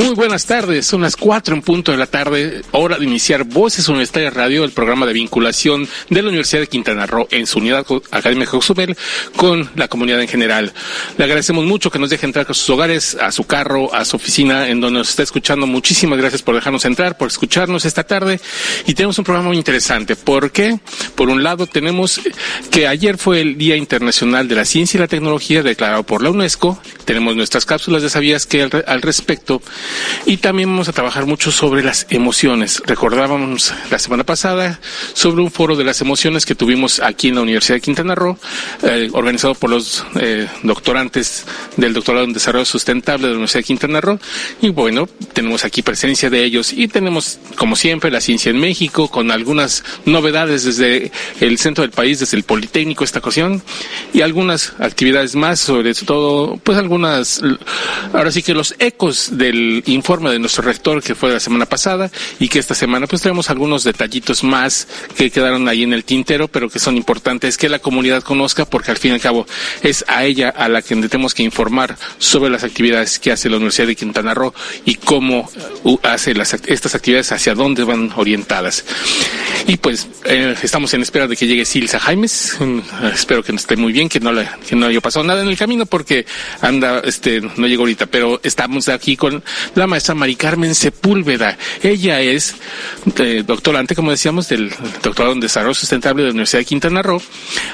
Muy buenas tardes, son las cuatro en punto de la tarde, hora de iniciar Voces Universitarias Radio, el programa de vinculación de la Universidad de Quintana Roo en su unidad académica Josubel con la comunidad en general. Le agradecemos mucho que nos deje entrar a sus hogares, a su carro, a su oficina, en donde nos está escuchando. Muchísimas gracias por dejarnos entrar, por escucharnos esta tarde. Y tenemos un programa muy interesante. ¿Por qué? Por un lado, tenemos que ayer fue el Día Internacional de la Ciencia y la Tecnología declarado por la UNESCO. Tenemos nuestras cápsulas de sabías que al respecto y también vamos a trabajar mucho sobre las emociones. Recordábamos la semana pasada sobre un foro de las emociones que tuvimos aquí en la Universidad de Quintana Roo, eh, organizado por los eh, doctorantes del doctorado en desarrollo sustentable de la Universidad de Quintana Roo. Y bueno, tenemos aquí presencia de ellos y tenemos, como siempre, la ciencia en México con algunas novedades desde el centro del país, desde el Politécnico, esta ocasión, y algunas actividades más, sobre todo, pues algunas, ahora sí que los ecos del informe de nuestro rector que fue la semana pasada y que esta semana pues tenemos algunos detallitos más que quedaron ahí en el tintero, pero que son importantes que la comunidad conozca porque al fin y al cabo es a ella a la que tenemos que informar sobre las actividades que hace la Universidad de Quintana Roo y cómo uh, hace las, estas actividades, hacia dónde van orientadas. Y pues eh, estamos en espera de que llegue Silsa Jaimes. Mm, espero que esté muy bien, que no, le, que no haya pasado nada en el camino porque anda, este, no llegó ahorita, pero estamos aquí con la maestra Mari Carmen Sepúlveda. Ella es eh, doctorante, como decíamos, del doctorado en Desarrollo Sustentable de la Universidad de Quintana Roo.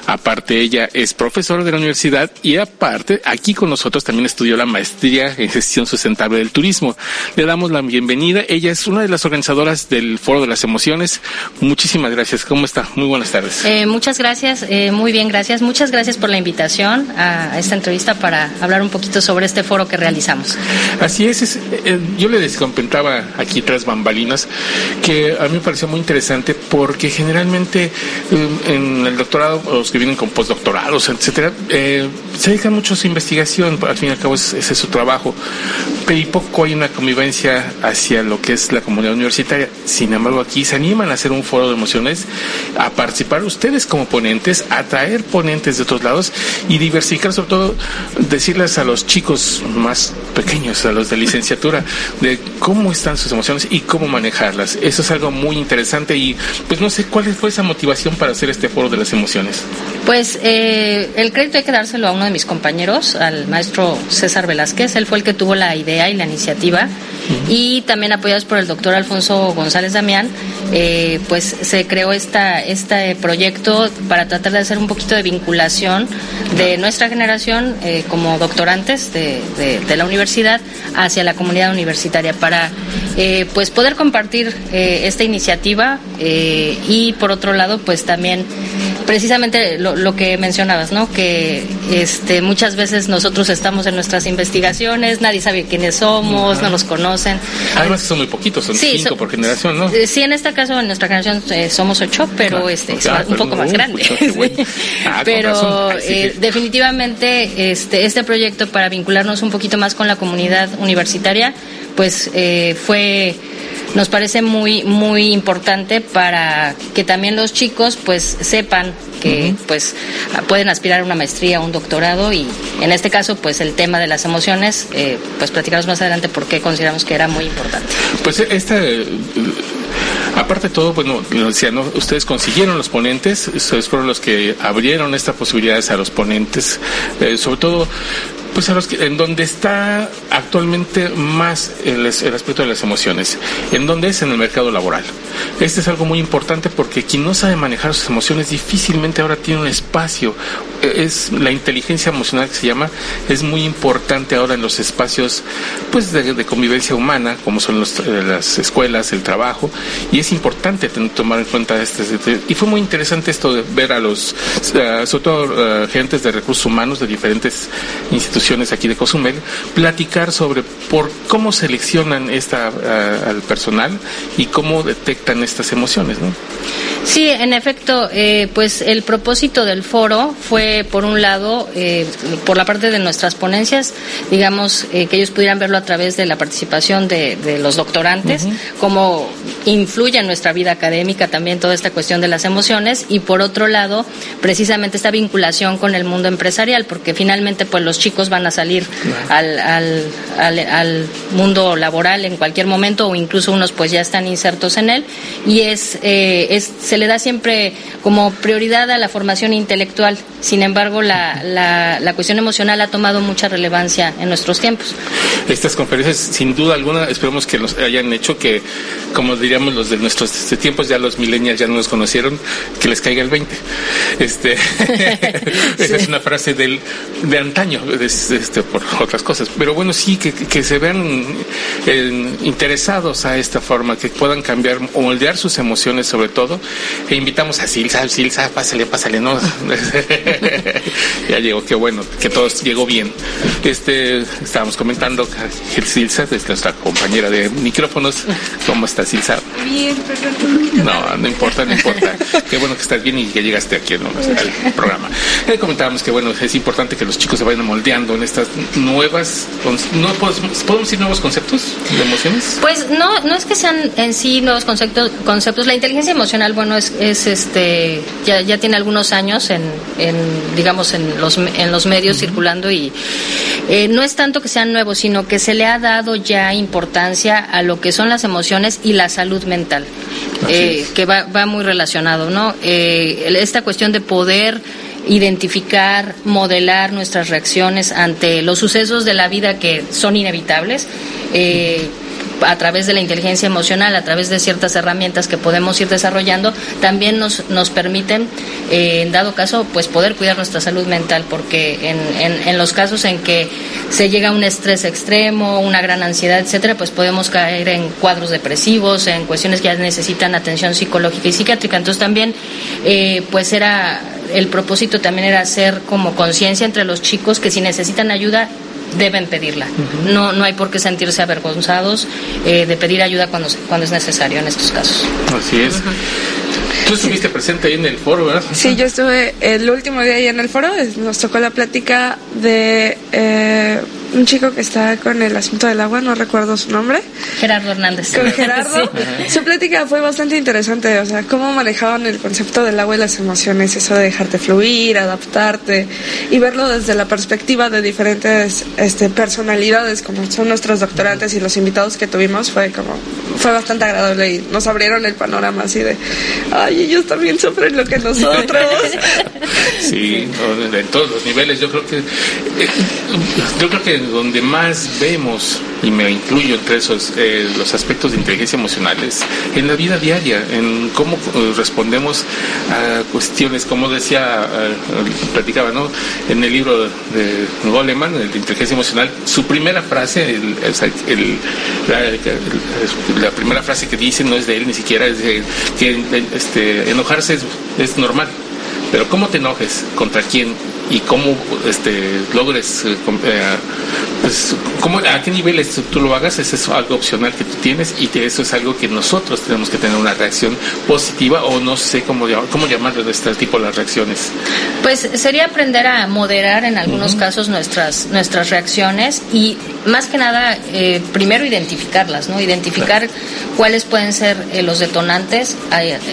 Aparte, ella es profesora de la universidad y aparte, aquí con nosotros también estudió la maestría en gestión sustentable del turismo. Le damos la bienvenida. Ella es una de las organizadoras del Foro de las Emociones. Muchísimas gracias. ¿Cómo está? Muy buenas tardes. Eh, muchas gracias. Eh, muy bien, gracias. Muchas gracias por la invitación a esta entrevista para hablar un poquito sobre este foro que realizamos. Así es, es eh, yo le comentaba aquí tras bambalinas que a mí me pareció muy interesante porque generalmente eh, en el doctorado, los que vienen con postdoctorados, etcétera, eh, se dedican mucho a su investigación, al fin y al cabo ese es su trabajo, pero y poco hay una convivencia hacia lo que es la comunidad universitaria. Sin embargo, aquí se animan a hacer un foro de emociones, a participar ustedes como ponentes, a traer ponentes de otros lados y diversificar, sobre todo, decirles a los chicos más pequeños, a los de licenciatura, de cómo están sus emociones y cómo manejarlas. Eso es algo muy interesante y pues no sé cuál fue esa motivación para hacer este foro de las emociones. Pues eh, el crédito hay que dárselo a uno de mis compañeros, al maestro César Velázquez. Él fue el que tuvo la idea y la iniciativa. Y también apoyados por el doctor Alfonso González Damián, eh, pues se creó esta, este proyecto para tratar de hacer un poquito de vinculación de nuestra generación eh, como doctorantes de, de, la universidad hacia la comunidad universitaria para pues poder compartir esta iniciativa y por otro lado pues también precisamente lo, lo, que mencionabas, ¿no? Que este, muchas veces nosotros estamos en nuestras investigaciones, nadie sabe quiénes somos, no nos conocen. Además son muy poquitos, son cinco por generación, ¿no? Eh, sí, en este caso, en nuestra generación eh, somos ocho, pero este es un poco más grande. Ah, pero eh, definitivamente este, este proyecto para vincularnos un poquito más con la comunidad universitaria, pues fue nos parece muy muy importante para que también los chicos pues sepan que pues pueden aspirar a una maestría o un doctorado y en este caso pues el tema de las emociones eh, pues platicamos más adelante por qué consideramos que era muy importante pues esta Aparte de todo, bueno, decía, ¿no? ustedes consiguieron los ponentes, ustedes fueron los que abrieron estas posibilidades a los ponentes, eh, sobre todo pues a los que, en donde está actualmente más el, aspecto de las emociones, en donde es en el mercado laboral. Este es algo muy importante porque quien no sabe manejar sus emociones difícilmente ahora tiene un espacio. E, es la inteligencia emocional que se llama, es muy importante ahora en los espacios pues de, convivencia humana, como son los, eh, las escuelas, el trabajo, y es importante tomar en cuenta este, este, y fue muy interesante esto de ver a los, eh, sobre todo uh, gentes de recursos humanos de diferentes instituciones aquí de Cozumel, platicar sobre por cómo seleccionan esta, al personal y cómo detectan estas emociones, ¿no? Sí, en efecto, eh, pues el propósito del foro fue, por un lado, eh, por la parte de nuestras ponencias, digamos, eh, que ellos pudieran verlo a través de la participación de, los doctorantes, cómo influye en nuestra vida académica también toda esta cuestión de las emociones, y por otro lado, precisamente esta vinculación con el mundo empresarial, porque finalmente, pues los chicos van a salir al, al, al, mundo laboral en cualquier momento, o incluso unos pues ya están insertos en él, y es, es se le da siempre como prioridad a la formación intelectual. Sin embargo, la, la, cuestión emocional ha tomado mucha relevancia en nuestros tiempos. Estas conferencias, sin duda alguna, esperemos que los hayan hecho que, como diríamos los de nuestros tiempos, ya los millennials ya no nos conocieron, que les caiga el 20. Este, Esa es una frase del, de antaño, este, por otras cosas. Pero bueno, sí, que, que se vean eh, interesados a esta forma, que puedan cambiar o moldear sus emociones sobre todo e invitamos a Silsa, Silsa, pásale, pásale, ¿no? ya llegó, qué bueno, que todo llegó bien. Este, estábamos comentando que Silsa es nuestra compañera de micrófonos. ¿Cómo está Silsa? Bien, perfecto. No, no importa, no importa. qué bueno que estás bien y que llegaste aquí ¿no? al programa. Eh, comentábamos que bueno, es importante que los chicos se vayan moldeando en estas nuevas, no podemos decir nuevos conceptos de emociones. Pues no, no es que sean en sí nuevos conceptos, conceptos. La inteligencia emocional, bueno, es, es este ya, ya tiene algunos años en, en digamos en los en los medios circulando y eh, no es tanto que sean nuevos sino que se le ha dado ya importancia a lo que son las emociones y la salud mental eh, que va, va muy relacionado no eh, esta cuestión de poder identificar, modelar nuestras reacciones ante los sucesos de la vida que son inevitables. Eh, a través de la inteligencia emocional, a través de ciertas herramientas que podemos ir desarrollando, también nos, nos permiten, eh, en dado caso, pues poder cuidar nuestra salud mental, porque en, en, los casos en que se llega a un estrés extremo, una gran ansiedad, etcétera, pues podemos caer en cuadros depresivos, en cuestiones que ya necesitan atención psicológica y psiquiátrica. Entonces también, eh, pues era el propósito también era hacer como conciencia entre los chicos que si necesitan ayuda deben pedirla. no, no hay por qué sentirse avergonzados eh, de pedir ayuda cuando, cuando es necesario en estos casos. Así es. Tú estuviste presente ahí en el foro, ¿verdad? Sí, yo estuve el último día ahí en el foro. Nos tocó la plática de eh, un chico que está con el asunto del agua, no recuerdo su nombre. Gerardo Hernández. Con Gerardo. Su plática fue bastante interesante, o sea, cómo manejaban el concepto del agua y las emociones, eso de dejarte fluir, adaptarte y verlo desde la perspectiva de diferentes este, personalidades, como son nuestros doctorantes y los invitados que tuvimos, fue como, fue bastante agradable y nos abrieron el panorama así de, ay, ellos también sufren lo que nosotros. sí, en todos los niveles, yo creo que, eh, yo creo que donde más vemos, y me incluyo entre esos, eh, los aspectos de inteligencia emocional, es en la vida diaria, en cómo eh, respondemos a cuestiones, como decía, eh, platicaba, ¿no? En el libro de Goleman, el de inteligencia emocional, su primera frase, el, la, primera frase que dice no es de él ni siquiera, es de, que este, enojarse es, es normal pero cómo te enojes, contra quién y cómo este, logres, eh, eh, pues, cómo, a qué niveles tú lo hagas, eso es algo opcional que tú tienes y eso es algo que nosotros tenemos que tener una reacción positiva o no sé cómo, cómo llamarlo de este tipo las reacciones. Pues sería aprender a moderar en algunos casos nuestras, nuestras reacciones y más que nada, eh, primero identificarlas, ¿no? Identificar cuáles pueden ser los detonantes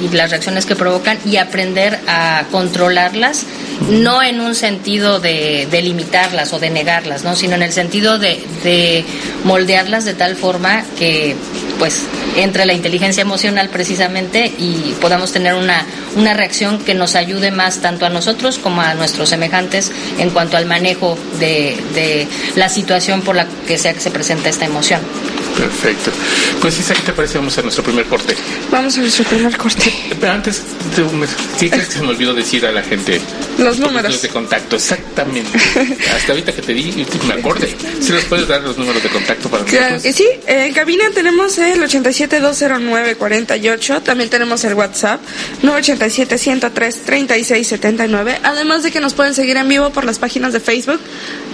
y las reacciones que provocan y aprender a controlarlas, no en un sentido de, limitarlas o de negarlas, ¿no? sino en el sentido de, moldearlas de tal forma que pues entre la inteligencia emocional precisamente y podamos tener una, una reacción que nos ayude más tanto a nosotros como a nuestros semejantes en cuanto al manejo de, de la situación por la que sea que se presenta esta emoción. Perfecto. Pues Isa, ¿qué te parece? Vamos a nuestro primer corte. Vamos a nuestro primer corte. Pero antes, ¿qué crees que se me olvidó decir a la gente? Los números. de contacto, exactamente. Hasta ahorita que te di, me acordé. Si nos puedes dar los números de contacto para claro nosotros. sí, en cabina tenemos el 8720948, también tenemos el WhatsApp 987-103-3679, además de que nos pueden seguir en vivo por las páginas de Facebook,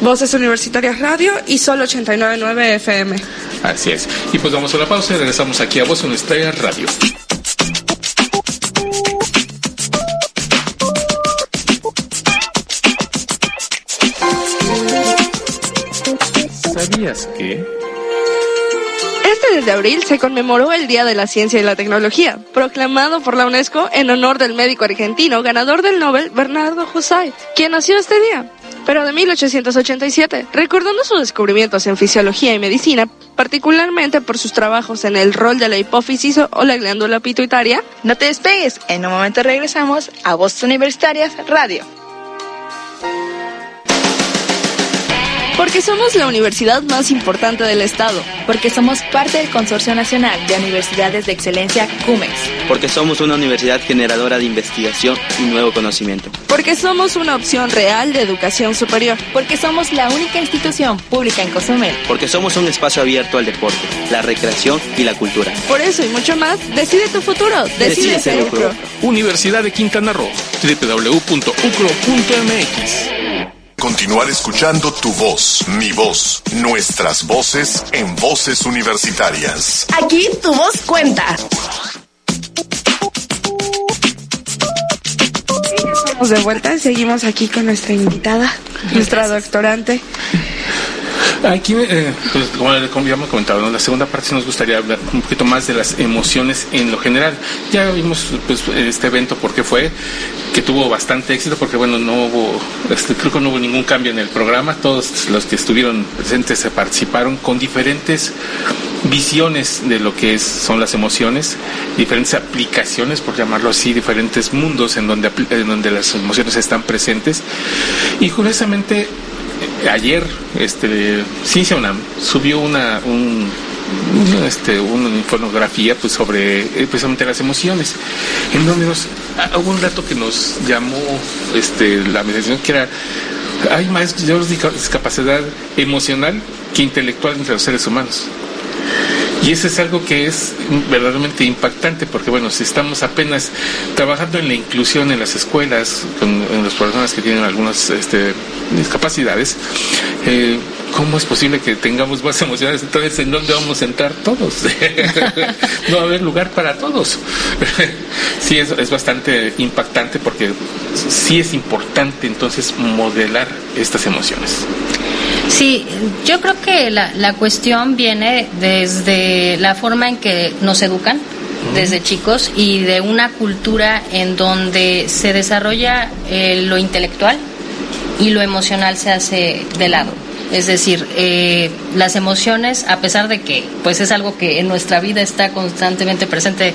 Voces Universitarias Radio y Sol 899 FM. Así es. Y pues vamos a la pausa y regresamos aquí a Voces Universitarias Radio. ¿Sabías que? Este desde abril se conmemoró el Día de la Ciencia y la Tecnología, proclamado por la UNESCO en honor del médico argentino ganador del Nobel Bernardo José, quien nació este día pero de 1887, recordando sus descubrimientos en fisiología y medicina, particularmente por sus trabajos en el rol de la hipófisis o la glándula pituitaria. No te despegues, en un momento regresamos a Voz Universitarias Radio. Porque somos la universidad más importante del Estado. Porque somos parte del Consorcio Nacional de Universidades de Excelencia CUMEX. Porque somos una universidad generadora de investigación y nuevo conocimiento. Porque somos una opción real de educación superior. Porque somos la única institución pública en Cozumel. Porque somos un espacio abierto al deporte, la recreación y la cultura. Por eso y mucho más, decide tu futuro. Decide, ser UCRO. Universidad de Quintana Roo. www.ucro.mx Continuar escuchando tu voz, mi voz, nuestras voces en voces universitarias. Aquí tu voz cuenta. Estamos de vuelta, seguimos aquí con nuestra invitada, nuestra doctorante. Aquí, eh, pues, como, como ya hemos comentado, en la segunda parte nos gustaría hablar un poquito más de las emociones en lo general. Ya vimos pues, este evento, por qué fue, que tuvo bastante éxito, porque bueno, no hubo, este, creo que no hubo ningún cambio en el programa. Todos los que estuvieron presentes se participaron con diferentes visiones de lo que es, son las emociones, diferentes aplicaciones, por llamarlo así, diferentes mundos en donde, en donde las emociones están presentes. Y curiosamente, ayer este Ciencia UNAM subió una un, este una infografía pues sobre eh, precisamente las emociones en donde nos hubo un dato que nos llamó este la atención que era hay más discapacidad emocional que intelectual entre los seres humanos y eso es algo que es verdaderamente impactante porque, bueno, si estamos apenas trabajando en la inclusión en las escuelas, con en las personas que tienen algunas este, discapacidades, eh, ¿cómo es posible que tengamos más emociones? Entonces, ¿en dónde vamos a entrar todos? no va a haber lugar para todos. sí, es, es bastante impactante porque sí es importante entonces modelar estas emociones. Sí, yo creo que la, la cuestión viene desde la forma en que nos educan desde chicos y de una cultura en donde se desarrolla eh, lo intelectual y lo emocional se hace de lado. Es decir, eh, las emociones, a pesar de que pues es algo que en nuestra vida está constantemente presente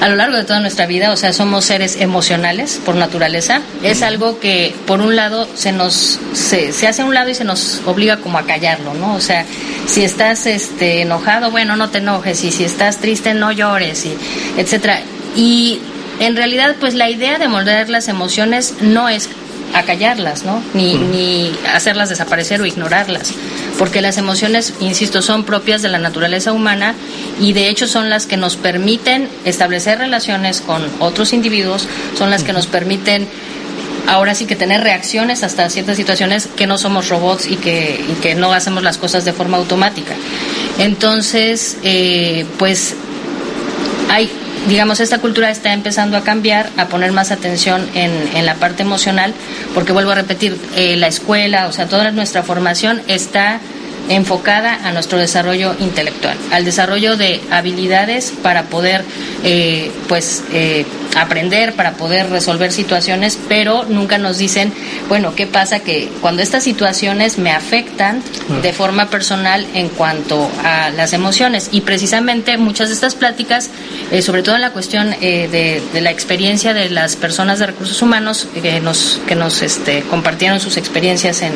a lo largo de toda nuestra vida, o sea, somos seres emocionales por naturaleza, es algo que por un lado se nos se, se hace a un lado y se nos obliga como a callarlo, ¿no? O sea, si estás este enojado, bueno, no te enojes y si estás triste no llores y etcétera. Y en realidad pues la idea de moldear las emociones no es acallarlas, ¿no? Ni, ni hacerlas desaparecer o ignorarlas, porque las emociones, insisto, son propias de la naturaleza humana y de hecho son las que nos permiten establecer relaciones con otros individuos, son las que nos permiten ahora sí que tener reacciones hasta ciertas situaciones que no somos robots y que, y que no hacemos las cosas de forma automática. Entonces, eh, pues hay digamos, esta cultura está empezando a cambiar, a poner más atención en, en la parte emocional, porque vuelvo a repetir, eh, la escuela, o sea, toda nuestra formación está enfocada a nuestro desarrollo intelectual, al desarrollo de habilidades para poder, eh, pues, eh, aprender, para poder resolver situaciones, pero nunca nos dicen, bueno, ¿qué pasa? Que cuando estas situaciones me afectan de forma personal en cuanto a las emociones. Y precisamente muchas de estas pláticas, eh, sobre todo en la cuestión eh, de, de, la experiencia de las personas de recursos humanos que nos, que nos este, compartieron sus experiencias en,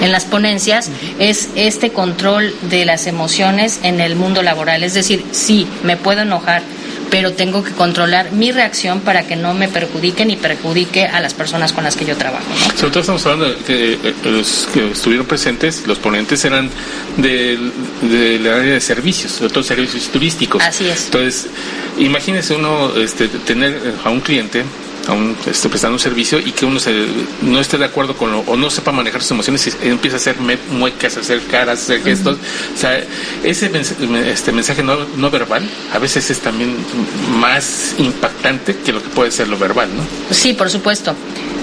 en las ponencias, es este control de las emociones en el mundo laboral. Es decir, sí, me puedo enojar, pero tengo que controlar mi reacción para que no me perjudique ni perjudique a las personas con las que yo trabajo. ¿no? Sobre todo estamos hablando de que eh, los que estuvieron presentes, los ponentes eran del de área de servicios, sobre todo servicios turísticos. Así es. Entonces, imagínese uno este, tener a un cliente a un este, prestando un servicio y que uno se, no esté de acuerdo con lo, o no sepa manejar sus emociones y empieza a hacer muecas, a hacer caras, a hacer gestos. O sea, ese este mensaje no, no, verbal a veces es también más impactante que lo que puede ser lo verbal, ¿no? Sí, por supuesto.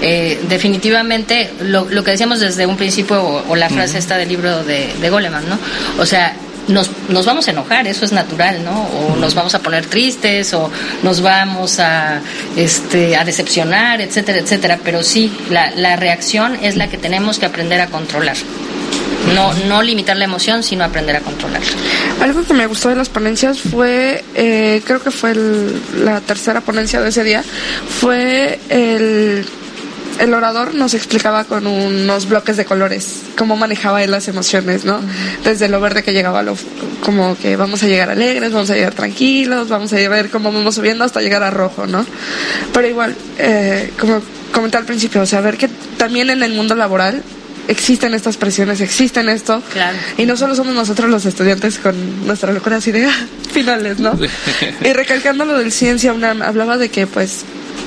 Eh, definitivamente lo, lo, que decíamos desde un principio o, la frase esta del libro de, de Goleman, ¿no? O sea, nos, nos vamos a enojar, eso es natural, ¿no? O nos vamos a poner tristes o nos vamos a, este, a decepcionar, etcétera, etcétera. Pero sí, la, la reacción es la que tenemos que aprender a controlar. No, no limitar la emoción, sino aprender a controlarla. Algo que me gustó de las ponencias fue, eh, creo que fue la tercera ponencia de ese día, fue el el orador nos explicaba con unos bloques de colores cómo manejaba él las emociones, ¿no? Desde lo verde que llegaba lo como que vamos a llegar alegres, vamos a llegar tranquilos, vamos a ver cómo vamos subiendo hasta llegar a rojo, ¿no? Pero igual, eh, como comenté al principio, o sea, ver que también en el mundo laboral existen estas presiones, existen esto. Claro. Y no solo somos nosotros los estudiantes con nuestras locuras ideas finales, ¿no? y recalcando lo del ciencia, una, hablaba de que pues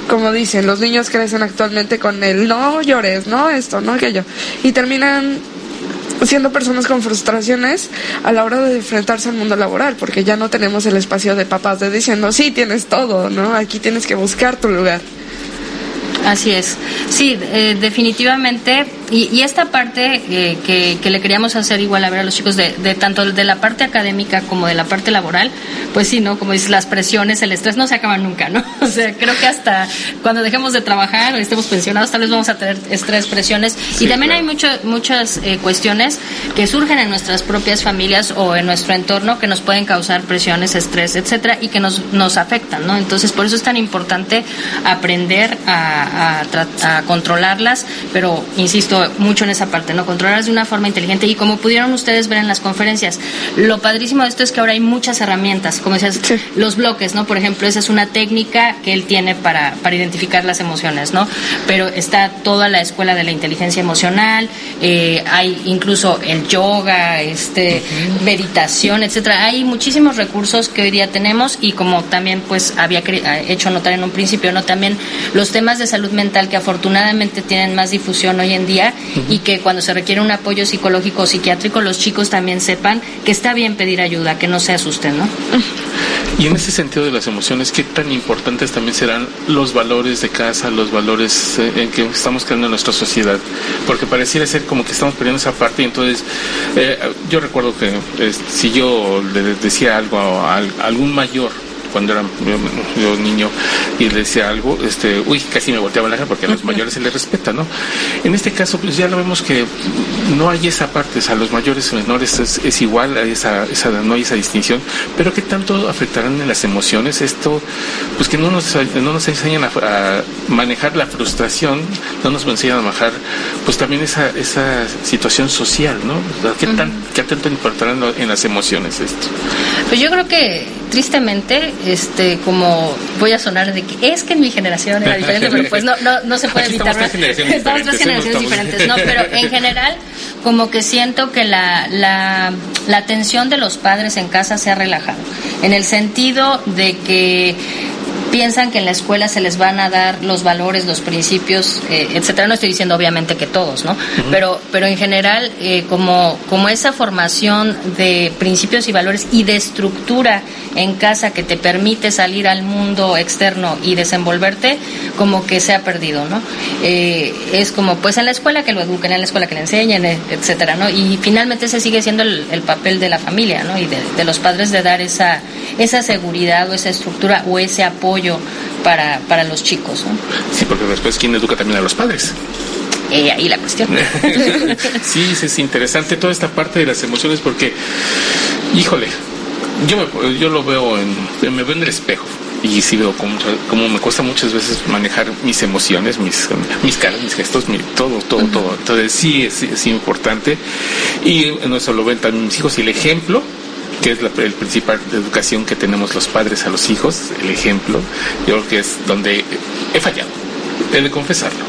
como dicen, los niños crecen actualmente con el no llores, no esto, no aquello, y terminan siendo personas con frustraciones a la hora de enfrentarse al mundo laboral, porque ya no tenemos el espacio de papás de diciendo, sí, tienes todo, ¿no? Aquí tienes que buscar tu lugar. Así es. Sí, eh, definitivamente. Y, esta parte eh, que, le queríamos hacer igual a ver a los chicos de, tanto de la parte académica como de la parte laboral, pues sí, ¿no? Como dices, las presiones, el estrés no se acaban nunca, ¿no? O sea, creo que hasta cuando dejemos de trabajar o estemos pensionados, tal vez vamos a tener estrés, presiones. y también hay mucho, muchas eh, cuestiones que surgen en nuestras propias familias o en nuestro entorno que nos pueden causar presiones, estrés, etcétera, y que nos, nos afectan, ¿no? Entonces, por eso es tan importante aprender a a, controlarlas, pero insisto mucho en esa parte, ¿no? Controlarlas de una forma inteligente y como pudieron ustedes ver en las conferencias, lo padrísimo de esto es que ahora hay muchas herramientas, como decías, los bloques, ¿no? Por ejemplo, esa es una técnica que él tiene para, para identificar las emociones, ¿no? Pero está toda la escuela de la inteligencia emocional, eh, hay incluso el yoga, este, meditación, etcétera. Hay muchísimos recursos que hoy día tenemos y como también pues había hecho notar en un principio, ¿no? También los temas de salud mental que afortunadamente tienen más difusión hoy en día y que cuando se requiere un apoyo psicológico o psiquiátrico los chicos también sepan que está bien pedir ayuda, que no se asusten, ¿no? Y en ese sentido de las emociones, ¿qué tan importantes también serán los valores de casa, los valores eh, en que estamos creando en nuestra sociedad? Porque pareciera ser como que estamos perdiendo esa parte y entonces eh, yo recuerdo que eh, si yo le decía algo a algún mayor, cuando era yo, niño y le decía algo, este, uy, casi me volteaba la cara porque a los mayores se les respeta, ¿no? En este caso, pues ya lo vemos que no hay esa parte, o sea, los mayores y menores es, igual, esa, esa, no hay esa distinción, pero ¿qué tanto afectarán en las emociones? Esto, pues que no nos, no nos enseñan a, manejar la frustración, no nos enseñan a manejar, pues también esa, esa situación social, ¿no? ¿Qué, tan, ¿Qué tanto importarán en las emociones esto? Pues yo creo que tristemente este, como voy a sonar de que es que en mi generación era diferente, pero pues no, no, no se puede evitar. Estamos tres generaciones diferentes, ¿no? Pero en general, como que siento que la, la, la atención de los padres en casa se ha relajado, en el sentido de que piensan que en la escuela se les van a dar los valores, los principios, eh, etcétera. No estoy diciendo obviamente que todos, ¿no? Pero, pero en general, eh, como, como esa formación de principios y valores y de estructura en casa que te permite salir al mundo externo y desenvolverte, como que se ha perdido, ¿no? Eh, es como, pues en la escuela que lo eduquen, en la escuela que le enseñen, etcétera, ¿no? Y finalmente ese sigue siendo el, papel de la familia, ¿no? Y de, de los padres de dar esa, esa seguridad o esa estructura o ese apoyo para, para los chicos. Sí, porque después, ¿quién educa también a los padres? Eh, ahí la cuestión. sí, es interesante toda esta parte de las emociones porque, híjole, yo, yo lo veo en, me veo en el espejo y sí veo como, como me cuesta muchas veces manejar mis emociones, mis, mis caras, mis gestos, todo, todo, todo. Entonces sí es, es importante y no eso lo ven también mis hijos y el ejemplo que es la el principal educación que tenemos los padres a los hijos, el ejemplo, yo creo que es donde he fallado, he de confesarlo.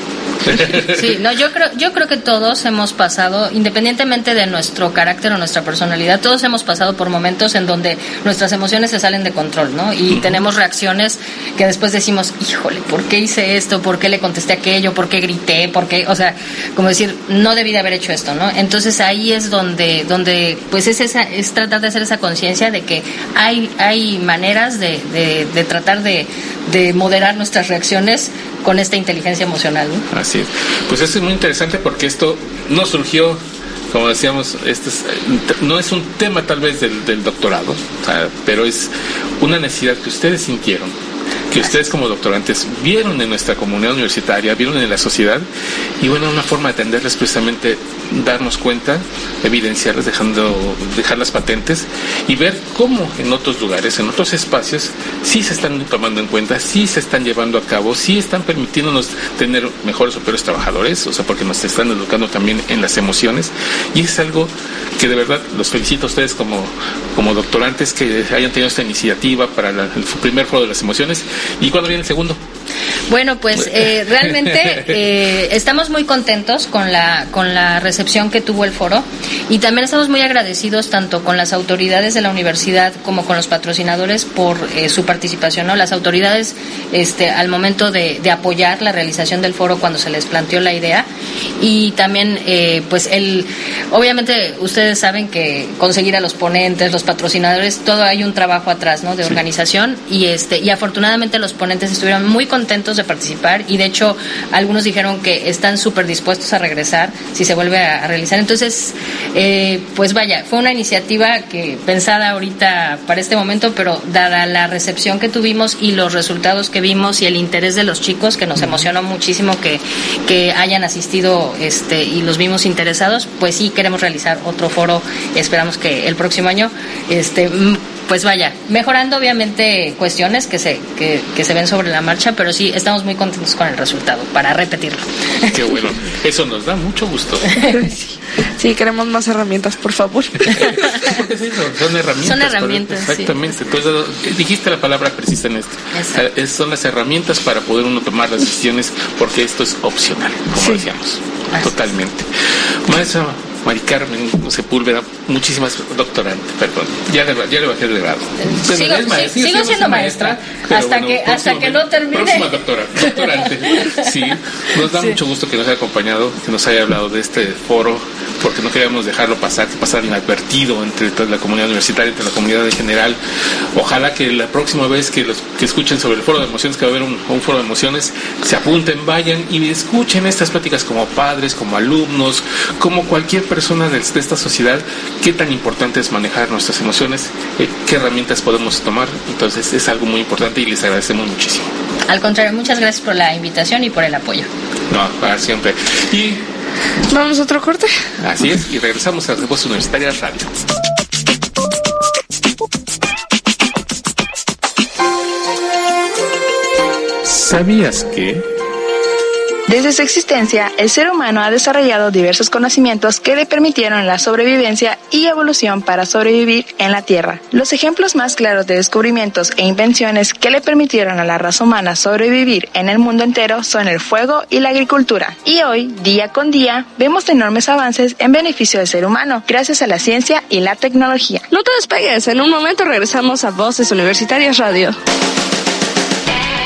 Sí, no, yo creo, yo creo que todos hemos pasado, independientemente de nuestro carácter o nuestra personalidad, todos hemos pasado por momentos en donde nuestras emociones se salen de control, ¿no? Y tenemos reacciones que después decimos, híjole, ¿por qué hice esto? ¿Por qué le contesté aquello? ¿Por qué grité? ¿Por qué? O sea, como decir, no debí de haber hecho esto, ¿no? Entonces ahí es donde, donde pues es, esa, es tratar de hacer esa conciencia de que hay, hay maneras de, de, de tratar de, de moderar nuestras reacciones con esta inteligencia emocional. Así es. Pues eso es muy interesante porque esto no surgió, como decíamos, este es, no es un tema tal vez del, del doctorado, pero es una necesidad que ustedes sintieron que ustedes como doctorantes vieron en nuestra comunidad universitaria, vieron en la sociedad, y bueno, una forma de atenderles precisamente darnos cuenta, evidenciarlas, dejando, dejarlas patentes y ver cómo en otros lugares, en otros espacios, sí se están tomando en cuenta, sí se están llevando a cabo, sí están permitiéndonos tener mejores o peores trabajadores, o sea, porque nos están educando también en las emociones, y es algo que de verdad los felicito a ustedes como, como doctorantes que hayan tenido esta iniciativa para la, el primer foro de las emociones. ¿Y cuándo viene el segundo? Bueno, pues eh, realmente eh, estamos muy contentos con la, con la recepción que tuvo el foro y también estamos muy agradecidos tanto con las autoridades de la universidad como con los patrocinadores por eh, su participación. ¿no? Las autoridades este, al momento de, de, apoyar la realización del foro cuando se les planteó la idea y también eh, pues el, obviamente ustedes saben que conseguir a los ponentes, los patrocinadores, todo hay un trabajo atrás ¿no? de organización y, este, y afortunadamente los ponentes estuvieron muy contentos de participar y de hecho algunos dijeron que están súper dispuestos a regresar si se vuelve a, a realizar. Entonces, eh, pues vaya, fue una iniciativa que pensada ahorita para este momento, pero dada la recepción que tuvimos y los resultados que vimos y el interés de los chicos, que nos emocionó muchísimo que, que hayan asistido este, y los vimos interesados, pues sí queremos realizar otro foro, esperamos que el próximo año, este, pues vaya, mejorando obviamente cuestiones que se, que, que se ven sobre la marcha, pero sí estamos muy contentos con el resultado, para repetirlo. Qué bueno, eso nos da mucho gusto. Sí, queremos más herramientas, por favor. Porque es eso, son herramientas. Son herramientas, para- sí. Exactamente. Entonces, dijiste la palabra precisa en esto. Exacto. Eh, son las herramientas para poder uno tomar las decisiones porque esto es opcional, como Sí. decíamos. Así Totalmente. Maestra Mari Carmen Sepúlveda, muchísimas doctorante, perdón. Ya le, ya le bajé el grado. Sigo- es maestra, sigo siendo siendo maestra, hasta que- hasta que no termine. Próxima doctora, doctorante. Sí, nos da Sí. mucho gusto que nos haya acompañado, que nos haya hablado de este foro, porque no queríamos dejarlo pasar, que pasara inadvertido entre toda la comunidad universitaria, entre la comunidad en general. Ojalá que la próxima vez que los que escuchen sobre el foro de emociones, que va a haber un, un foro de emociones, se apunten, vayan y escuchen estas pláticas como padres, como alumnos, como cualquier persona de, de esta sociedad, qué tan importante es manejar nuestras emociones, eh, qué herramientas podemos tomar. Entonces es algo muy importante y les agradecemos muchísimo. Al contrario, muchas gracias por la invitación y por el apoyo. No, para siempre. Y Vamos a otro corte. así es, y regresamos a Voz Universitaria Radio. ¿Sabías que? Desde su existencia, el ser humano ha desarrollado diversos conocimientos que le permitieron la sobrevivencia y evolución para sobrevivir en la Tierra. Los ejemplos más claros de descubrimientos e invenciones que le permitieron a la raza humana sobrevivir en el mundo entero son el fuego y la agricultura. Y hoy, día con día, vemos enormes avances en beneficio del ser humano, gracias a la ciencia y la tecnología. No te despegues, en un momento regresamos a Voces Universitarias Radio.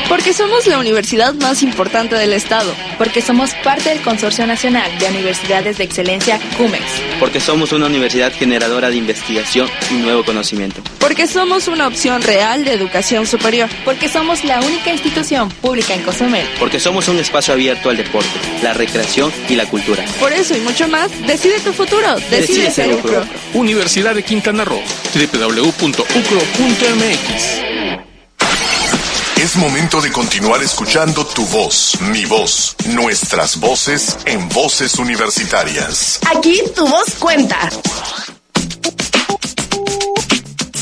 Porque somos la universidad más importante del estado. Porque somos parte del Consorcio Nacional de Universidades de Excelencia CUMEX. Porque somos una universidad generadora de investigación y nuevo conocimiento. Porque somos una opción real de educación superior. Porque somos la única institución pública en Cozumel. Porque somos un espacio abierto al deporte, la recreación y la cultura. Por eso y mucho más, decide tu futuro. Decide, Decide ser. UCRO. Universidad de Quintana Roo, www.ucro.mx. Es momento de continuar escuchando tu voz, mi voz, nuestras voces en voces universitarias. Aquí tu voz cuenta.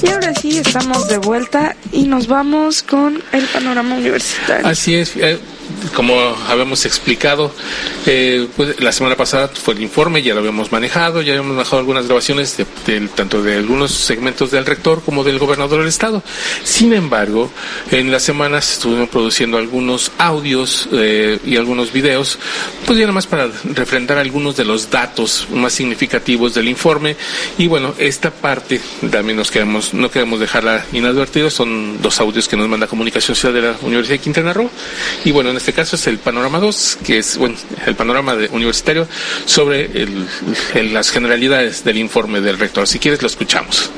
Y ahora sí, estamos de vuelta y nos vamos con el panorama universitario. Así es. eh, como habíamos explicado, eh, pues, la semana pasada fue el informe, ya lo habíamos manejado, ya habíamos manejado algunas grabaciones de, tanto de algunos segmentos del rector como del gobernador del estado. Sin embargo, en las semanas estuvimos produciendo algunos audios eh, y algunos videos, pues ya nada más para refrendar algunos de los datos más significativos del informe. Y bueno, esta parte también nos queremos, no queremos dejarla inadvertida, son dos audios que nos manda Comunicación Social de la Universidad de Quintana Roo. Y bueno, en este caso es el panorama 2, que es bueno, el panorama de, universitario sobre las generalidades del informe del rector. Si quieres, lo escuchamos.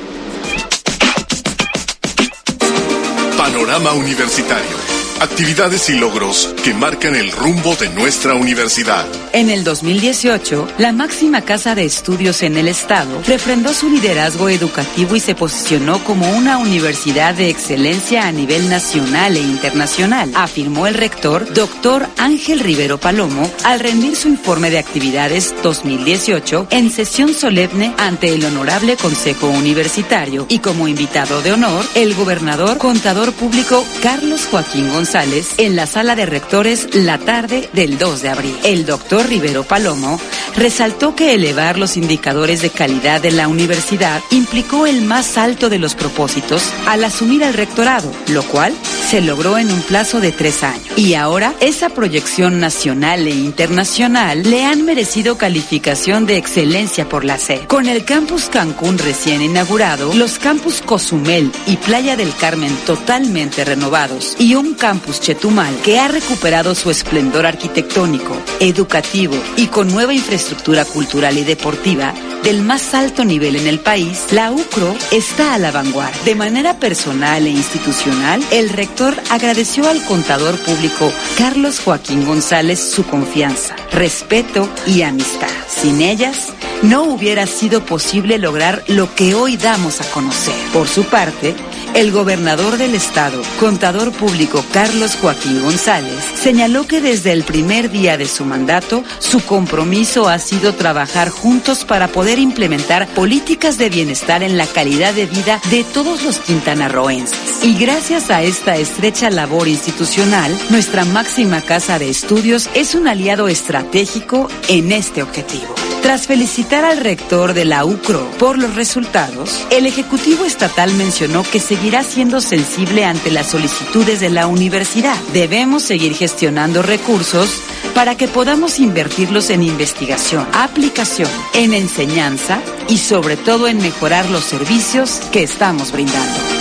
Panorama Universitario actividades y logros que marcan el rumbo de nuestra universidad. En el 2018, la máxima casa de estudios en el estado refrendó su liderazgo educativo y se posicionó como una universidad de excelencia a nivel nacional e internacional, afirmó el rector doctor Ángel Rivero Palomo al rendir su informe de actividades 2018 en sesión solemne ante el honorable Consejo Universitario y como invitado de honor el gobernador contador público Carlos Joaquín González en la sala de rectores la tarde del 2 de abril. El doctor Rivero Palomo resaltó que elevar los indicadores de calidad de la universidad implicó el más alto de los propósitos al asumir el rectorado, lo cual se logró en un plazo de tres años. Y ahora esa proyección nacional e internacional le han merecido calificación de excelencia por la SED. Con el campus Cancún recién inaugurado, los campus Cozumel y Playa del Carmen totalmente renovados y un campus Campus Chetumal, que ha recuperado su esplendor arquitectónico, educativo y con nueva infraestructura cultural y deportiva del más alto nivel en el país, la UCRO está a la vanguardia. De manera personal e institucional, el rector agradeció al contador público Carlos Joaquín González su confianza, respeto y amistad. Sin ellas, no hubiera sido posible lograr lo que hoy damos a conocer. Por su parte, el gobernador del estado, contador público Carlos Joaquín González, señaló que desde el primer día de su mandato, su compromiso ha sido trabajar juntos para poder implementar políticas de bienestar en la calidad de vida de todos los quintanarroenses. Y gracias a esta estrecha labor institucional, nuestra máxima casa de estudios es un aliado estratégico en este objetivo. Tras felicitar al rector de la UCRO por los resultados, el Ejecutivo Estatal mencionó que seguirá siendo sensible ante las solicitudes de la universidad. Debemos seguir gestionando recursos para que podamos invertirlos en investigación, aplicación, en enseñanza y sobre todo en mejorar los servicios que estamos brindando.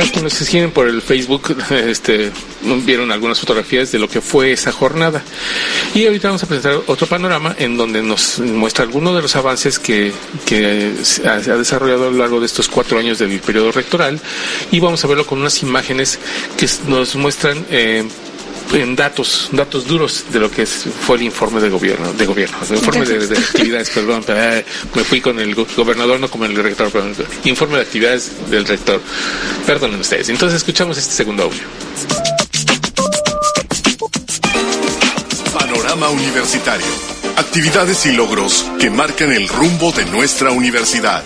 Para quienes se siguen por el Facebook, este, vieron algunas fotografías de lo que fue esa jornada. Y ahorita vamos a presentar otro panorama en donde nos muestra algunos de los avances que, que ha desarrollado a lo largo de estos cuatro años del periodo rectoral. Y vamos a verlo con unas imágenes que nos muestran eh, en datos, datos duros de lo que fue el informe de gobierno, de gobierno, el informe de, actividades, perdón, eh, me fui con el gobernador, no como el rector, pero informe de actividades del rector. Perdonen ustedes. Entonces escuchamos este segundo audio. Panorama Universitario. Actividades y logros que marcan el rumbo de nuestra universidad.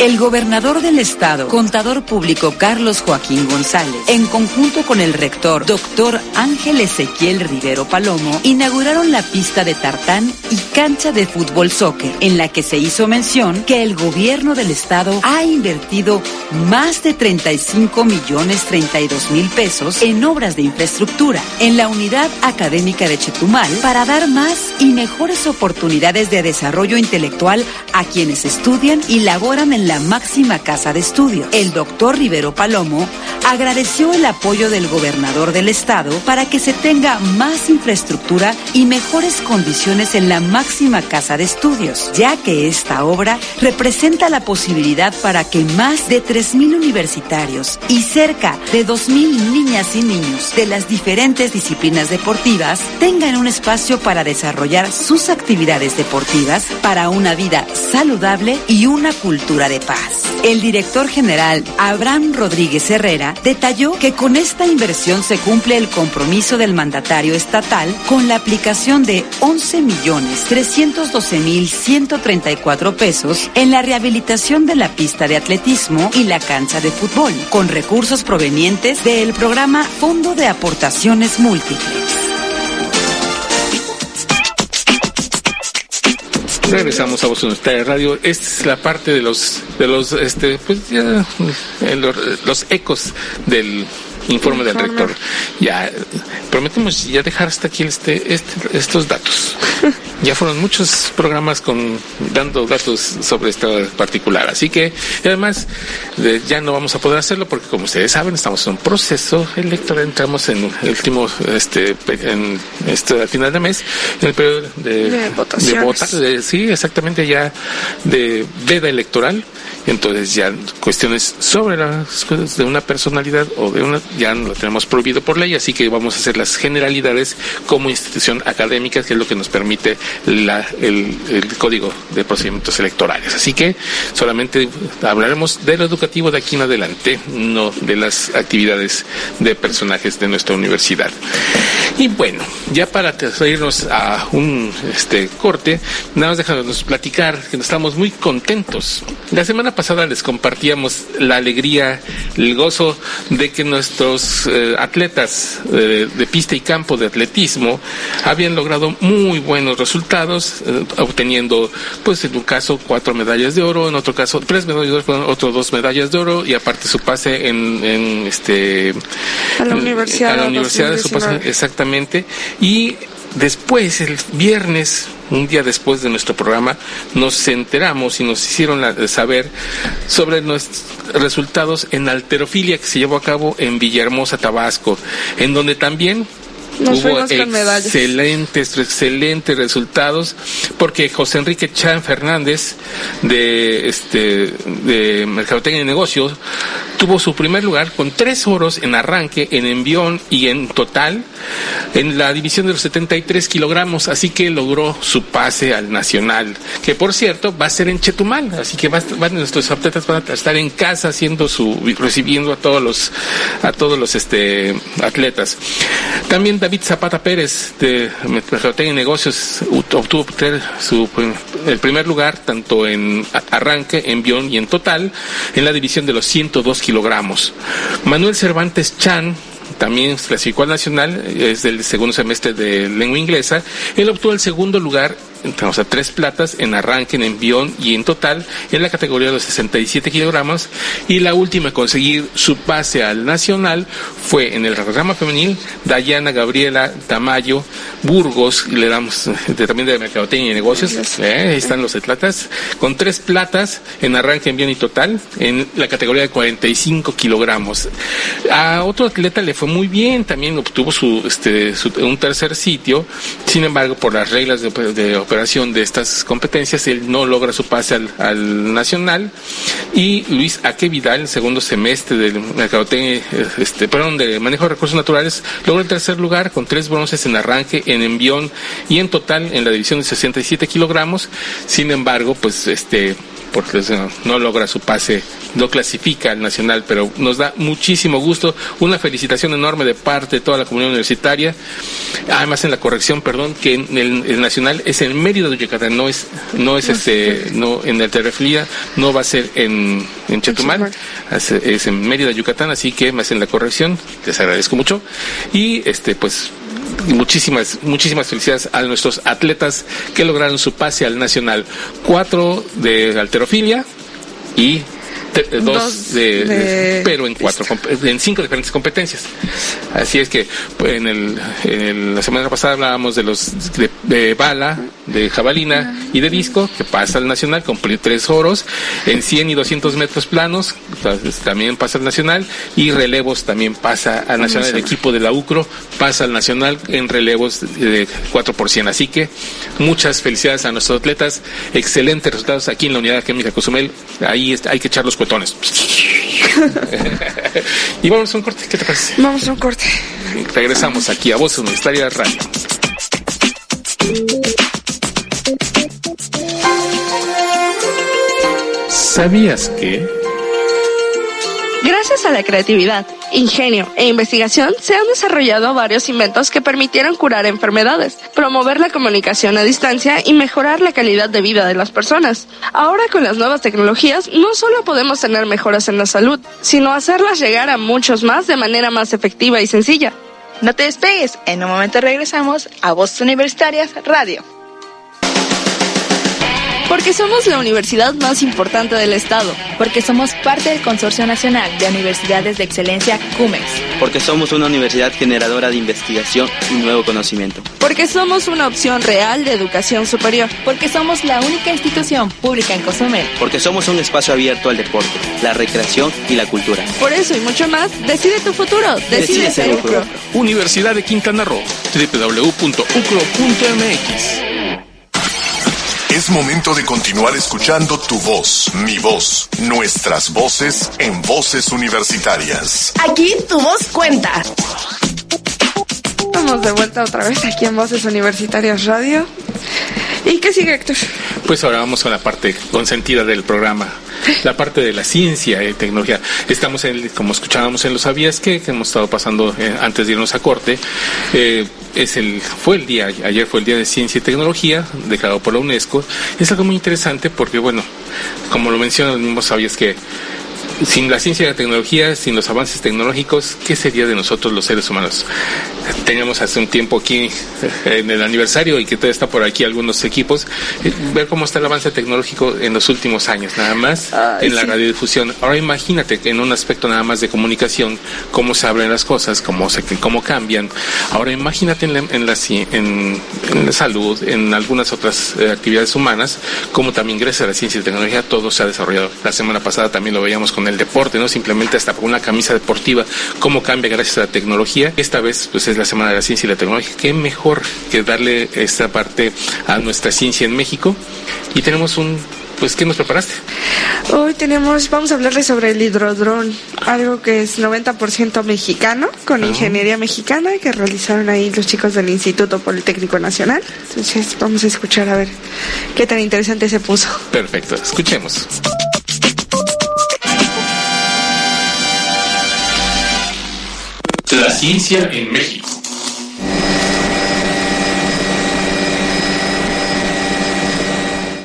El gobernador del estado, contador público Carlos Joaquín González, en conjunto con el rector doctor Ángel Ezequiel Rivero Palomo, inauguraron la pista de tartán y cancha de fútbol soccer, en la que se hizo mención que el gobierno del estado ha invertido más de 35 millones 32 mil pesos en obras de infraestructura en la unidad académica de Chetumal para dar más y mejores oportunidades de desarrollo intelectual a quienes estudian y laboran en la máxima casa de estudio. El doctor Rivero Palomo agradeció el apoyo del gobernador del estado para que se tenga más infraestructura y mejores condiciones en la máxima casa de estudios, ya que esta obra representa la posibilidad para que más de 3.000 universitarios y cerca de 2.000 niñas y niños de las diferentes disciplinas deportivas tengan un espacio para desarrollar sus actividades deportivas para una vida saludable y una cultura de paz. El director general Abraham Rodríguez Herrera detalló que con esta inversión se cumple el compromiso del mandatario estatal con la aplicación de 11 millones 312 mil 134 pesos en la rehabilitación de la pista de atletismo y la cancha de fútbol, con recursos provenientes del programa Fondo de Aportaciones Múltiples. Regresamos a Voz Universitaria Radio. Esta es la parte de los, de los, este, pues ya, los, los ecos del informe del rector. Ya prometemos ya dejar hasta aquí este, este estos datos. ya fueron muchos programas con dando datos sobre esta particular, así que además de, ya no vamos a poder hacerlo porque como ustedes saben estamos en un proceso electoral, entramos en el último este en este al final de mes en el periodo de, De votaciones. votar, de- sí exactamente ya de veda electoral entonces ya cuestiones sobre las cosas de una personalidad o de una ya lo tenemos prohibido por ley, así que vamos a hacer las generalidades como institución académica, que es lo que nos permite la- el, código de procedimientos electorales. Así que solamente hablaremos de lo educativo de aquí en adelante, no de las actividades de personajes de nuestra universidad. Y bueno, ya para irnos a un este corte, nada más déjanos platicar que estamos muy contentos. La semana pasada les compartíamos la alegría, el gozo de que nuestros eh, atletas eh, de pista y campo de atletismo habían logrado muy buenos resultados, eh, obteniendo, pues en un caso, cuatro medallas de oro, en otro caso, tres medallas de oro, otro dos medallas de oro, y aparte su pase en, en este A la en- universidad a la universidad su pase- 2019. exactamente y después el viernes un día después de nuestro programa nos enteramos y nos hicieron la- saber sobre nuestros resultados en alterofilia que se llevó a cabo en Villahermosa Tabasco en donde también Nos hubo excelentes excelentes resultados porque José Enrique Chan Fernández de este de Mercadotecnia y Negocios tuvo su primer lugar con tres oros en arranque, en envión y en total en la división de los 73 kilogramos, así que logró su pase al nacional, que por cierto va a ser en Chetumal, así que va nuestros atletas van a estar en casa haciendo su recibiendo a todos los a todos los este atletas. También David Zapata Pérez de Mercadotecnia Negocios obtuvo el primer lugar tanto en arranque, envión y en total en la división de los 102 kilogramos. Manuel Cervantes Chan también clasificó al nacional, es del segundo semestre de lengua inglesa. Él obtuvo el segundo lugar, o sea, tres platas en arranque, en envión y en total en la categoría de los 67 kilogramos. Y la última en conseguir su pase al nacional fue en el rama femenil, Dayana Gabriela Tamayo Burgos, y le damos de- también de Mercadotecnia y Negocios, eh, ahí están los atletas, con tres platas en arranque, envión y total en la categoría de 45 kilogramos. A otro atleta le fue muy bien, también obtuvo su, este, su- un tercer sitio, sin embargo, por las reglas de operación de estas competencias, él no logra su pase al, al nacional. Y Luis Aque Vidal, segundo semestre del este, perdón, de manejo de recursos naturales, logró el tercer lugar con tres bronces en arranque, en envión y en total en la división de 67 kilogramos. Sin embargo, pues este porque no logra su pase, no clasifica al nacional, pero nos da muchísimo gusto, una felicitación enorme de parte de toda la comunidad universitaria. Además en la corrección, perdón, que en el, el nacional es en Mérida de Yucatán, no es, no es este, no en el Terreflía, no va a ser en, en Chetumal, es, es en Mérida, Yucatán, así que me hacen la corrección, les agradezco mucho. Y este, pues muchísimas, muchísimas felicidades a nuestros atletas que lograron su pase al nacional. Cuatro de alterofilia y te- eh, dos, Dos de, de- pero en cuatro en cinco diferentes competencias. Así es que pues, en, el, en el- la semana pasada hablábamos de los de, de bala de jabalina y de disco que pasa al nacional pri- tres oros en 100 y 200 metros planos también pasa al nacional y relevos también pasa al nacional. El equipo de la UCRO pasa al nacional en relevos de 4 por 100 así que muchas felicidades a nuestros atletas excelentes resultados aquí en la unidad química Cozumel. Ahí hay que echar los cuetones y vamos a un corte ¿qué te parece? Vamos a un corte. regresamos aquí a Voz Universitaria Radio ¿Sabías que? Gracias a la creatividad, ingenio e investigación se han desarrollado varios inventos que permitieron curar enfermedades, promover la comunicación a distancia y mejorar la calidad de vida de las personas. Ahora con las nuevas tecnologías no solo podemos tener mejoras en la salud, sino hacerlas llegar a muchos más de manera más efectiva y sencilla. No te despegues, en un momento regresamos a Voces Universitarias Radio. Porque somos la universidad más importante del Estado. Porque somos parte del Consorcio Nacional de Universidades de Excelencia CUMEX. Porque somos una universidad generadora de investigación y nuevo conocimiento. Porque somos una opción real de educación superior. Porque somos la única institución pública en Cozumel. Porque somos un espacio abierto al deporte, la recreación y la cultura. Por eso y mucho más, decide tu futuro. Decide, ser UCRO. Universidad de Quintana Roo. www.ucro.mx. Es momento de continuar escuchando tu voz, mi voz, nuestras voces en voces universitarias. Aquí tu voz cuenta. Estamos de vuelta otra vez aquí en Voces Universitarias Radio. ¿Y qué sigue, Héctor? Pues ahora vamos con la parte consentida del programa, la parte de la ciencia y tecnología. Estamos, en, como escuchábamos en los sabías que, que hemos estado pasando eh, antes de irnos a corte. Eh, es el, fue el día, ayer fue el día de ciencia y tecnología, declarado por la UNESCO. Es algo muy interesante porque, bueno, como lo mencionan los mismos sabías que sin la ciencia y la tecnología, sin los avances tecnológicos, ¿qué sería de nosotros los seres humanos? Teníamos hace un tiempo aquí eh, en el aniversario y que todavía está por aquí algunos equipos, eh, ver cómo está el avance tecnológico en los últimos años, nada más Ay, en la radiodifusión. Ahora imagínate en un aspecto nada más de comunicación, cómo se abren las cosas, cómo se cómo cambian. Ahora imagínate en la, en la, en- en la salud, en algunas otras eh, actividades humanas, cómo también gracias a la ciencia y tecnología todo se ha desarrollado. La semana pasada también lo veíamos con el deporte, ¿no? Simplemente hasta con una camisa deportiva, cómo cambia gracias a la tecnología. Esta vez pues es la semana de la ciencia y la tecnología. Qué mejor que darle esta parte a nuestra ciencia en México. Y tenemos un pues ¿qué nos preparaste? Hoy tenemos, vamos a hablarles sobre el hidrodrón, algo que es 90% mexicano, con ingeniería mexicana, que realizaron ahí los chicos del Instituto Politécnico Nacional. Entonces vamos a escuchar a ver qué tan interesante se puso. Perfecto, escuchemos. La ciencia en México.